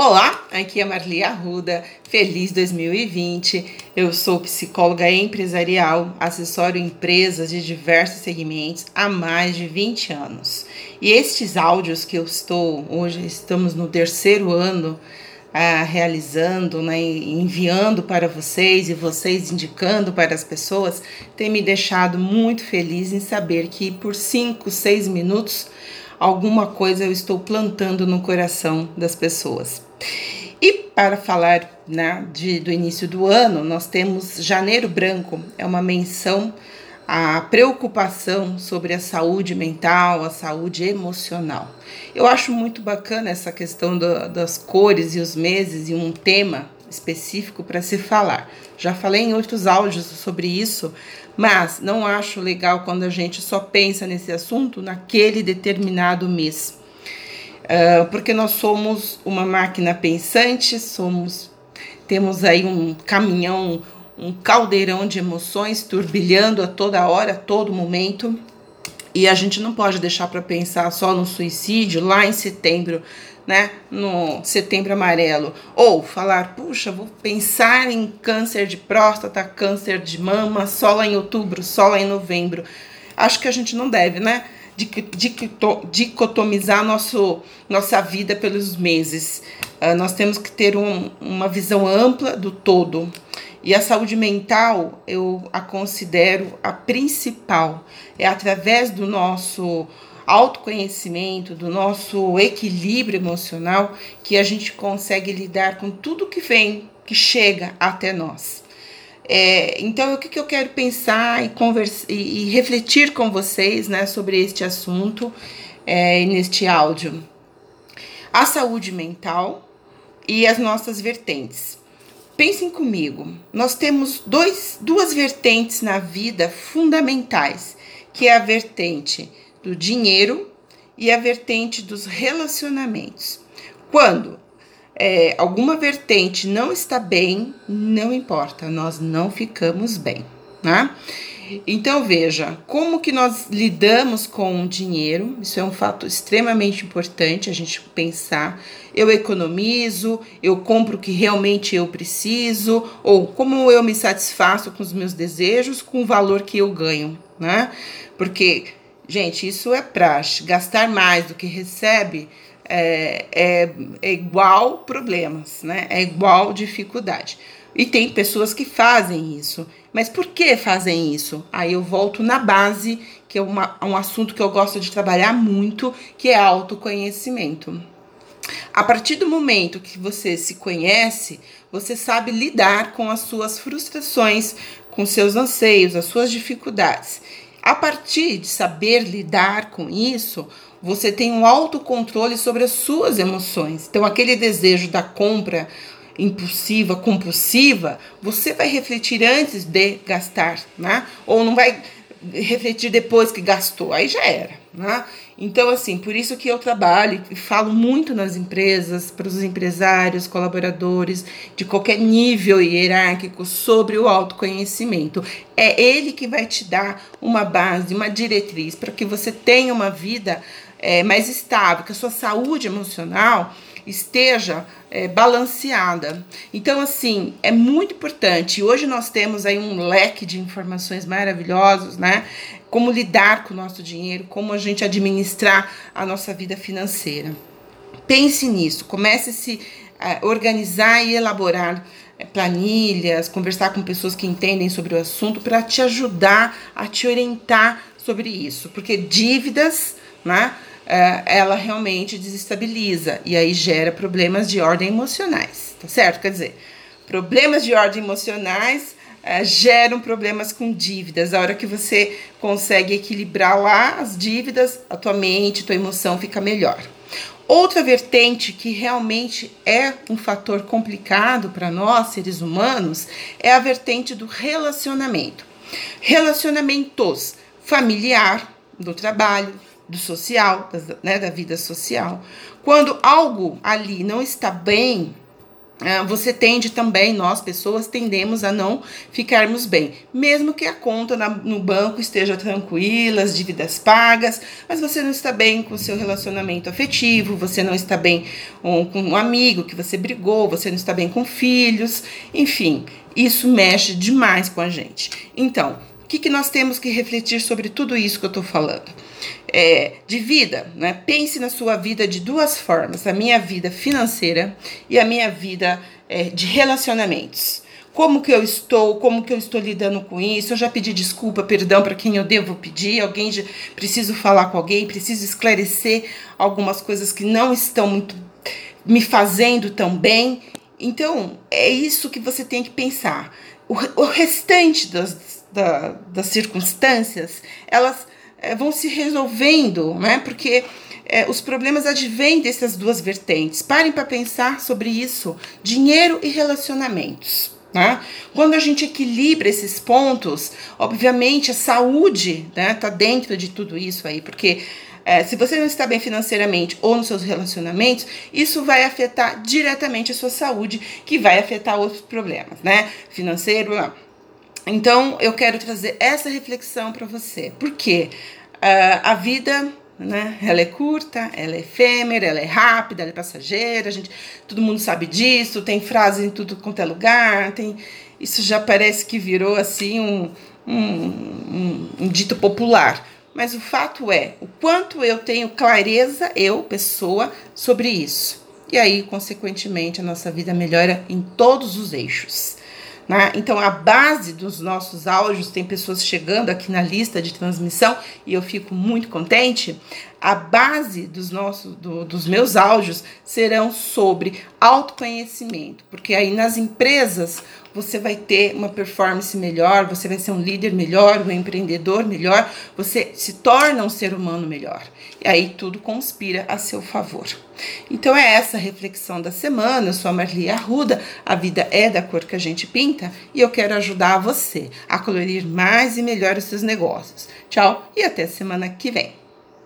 Olá, aqui é Marli Arruda, feliz 2020. Eu sou psicóloga empresarial, assessoro empresas de diversos segmentos há mais de 20 anos. E estes áudios que eu estou, hoje estamos no terceiro ano, ah, realizando, né, enviando para vocês e vocês indicando para as pessoas, tem me deixado muito feliz em saber que por 5, 6 minutos alguma coisa eu estou plantando no coração das pessoas. E para falar né, de, do início do ano, nós temos Janeiro Branco, é uma menção à preocupação sobre a saúde mental, a saúde emocional. Eu acho muito bacana essa questão do, das cores e os meses e um tema específico para se falar. Já falei em outros áudios sobre isso, mas não acho legal quando a gente só pensa nesse assunto naquele determinado mês. Uh, porque nós somos uma máquina pensante, somos temos aí um caminhão, um caldeirão de emoções turbilhando a toda hora, a todo momento. E a gente não pode deixar para pensar só no suicídio lá em setembro né, no setembro amarelo, ou falar, puxa, vou pensar em câncer de próstata, câncer de mama, só lá em outubro, só lá em novembro. Acho que a gente não deve, né, dicotomizar nosso, nossa vida pelos meses. Uh, nós temos que ter um, uma visão ampla do todo. E a saúde mental eu a considero a principal. É através do nosso autoconhecimento, do nosso equilíbrio emocional, que a gente consegue lidar com tudo que vem, que chega até nós. É, então, o que, que eu quero pensar e, conversa, e, e refletir com vocês né, sobre este assunto é, neste áudio? A saúde mental e as nossas vertentes. Pensem comigo, nós temos dois, duas vertentes na vida fundamentais, que é a vertente do dinheiro e a vertente dos relacionamentos. Quando é, alguma vertente não está bem, não importa, nós não ficamos bem, né? Então veja, como que nós lidamos com o dinheiro? Isso é um fato extremamente importante a gente pensar. Eu economizo, eu compro o que realmente eu preciso, ou como eu me satisfaço com os meus desejos, com o valor que eu ganho, né? Porque Gente, isso é praxe. Gastar mais do que recebe é, é, é igual problemas, né? É igual dificuldade. E tem pessoas que fazem isso. Mas por que fazem isso? Aí eu volto na base, que é uma, um assunto que eu gosto de trabalhar muito, que é autoconhecimento. A partir do momento que você se conhece, você sabe lidar com as suas frustrações, com seus anseios, as suas dificuldades. A partir de saber lidar com isso, você tem um autocontrole sobre as suas emoções. Então, aquele desejo da compra impulsiva, compulsiva, você vai refletir antes de gastar, né? Ou não vai refletir depois que gastou, aí já era, né? Então, assim, por isso que eu trabalho e falo muito nas empresas, para os empresários, colaboradores, de qualquer nível hierárquico, sobre o autoconhecimento. É ele que vai te dar uma base, uma diretriz para que você tenha uma vida é, mais estável, que a sua saúde emocional esteja é, balanceada. Então, assim, é muito importante. Hoje nós temos aí um leque de informações maravilhosos, né? Como lidar com o nosso dinheiro, como a gente administrar a nossa vida financeira. Pense nisso, comece a se uh, organizar e elaborar é, planilhas, conversar com pessoas que entendem sobre o assunto para te ajudar a te orientar sobre isso, porque dívidas, né? Uh, ela realmente desestabiliza e aí gera problemas de ordem emocionais, tá certo? Quer dizer, problemas de ordem emocionais uh, geram problemas com dívidas. A hora que você consegue equilibrar lá as dívidas, a tua mente, tua emoção fica melhor. Outra vertente que realmente é um fator complicado para nós, seres humanos, é a vertente do relacionamento. Relacionamentos familiar, do trabalho, do social, né, da vida social. Quando algo ali não está bem, ah, você tende também, nós pessoas tendemos a não ficarmos bem, mesmo que a conta no banco esteja tranquila, as dívidas pagas, mas você não está bem com o seu relacionamento afetivo, você não está bem um, com um amigo que você brigou, você não está bem com filhos, enfim, isso mexe demais com a gente. Então, o que, que nós temos que refletir sobre tudo isso que eu estou falando? É, de vida, né? Pense na sua vida de duas formas: a minha vida financeira e a minha vida é, de relacionamentos. Como que eu estou, como que eu estou lidando com isso? Eu já pedi desculpa, perdão para quem eu devo pedir. Alguém já, preciso falar com alguém, preciso esclarecer algumas coisas que não estão muito me fazendo tão bem. Então, é isso que você tem que pensar. O, o restante das, da, das circunstâncias, elas é, vão se resolvendo, né? Porque é, os problemas advêm dessas duas vertentes. Parem para pensar sobre isso: dinheiro e relacionamentos. Né? Quando a gente equilibra esses pontos, obviamente a saúde está né, tá dentro de tudo isso aí, porque é, se você não está bem financeiramente ou nos seus relacionamentos, isso vai afetar diretamente a sua saúde, que vai afetar outros problemas, né? Financeiro, não. Então, eu quero trazer essa reflexão para você. Porque uh, a vida, né, ela é curta, ela é efêmera, ela é rápida, ela é passageira, a gente, todo mundo sabe disso, tem frases em tudo quanto é lugar, tem, isso já parece que virou assim um, um, um, um dito popular. Mas o fato é o quanto eu tenho clareza, eu, pessoa, sobre isso. E aí, consequentemente, a nossa vida melhora em todos os eixos. Né? Então, a base dos nossos áudios, tem pessoas chegando aqui na lista de transmissão e eu fico muito contente. A base dos nossos, do, dos meus áudios serão sobre autoconhecimento, porque aí nas empresas você vai ter uma performance melhor, você vai ser um líder melhor, um empreendedor melhor, você se torna um ser humano melhor. E aí tudo conspira a seu favor. Então é essa a reflexão da semana. Eu sou a Marli Arruda, a vida é da cor que a gente pinta e eu quero ajudar você a colorir mais e melhor os seus negócios. Tchau e até semana que vem.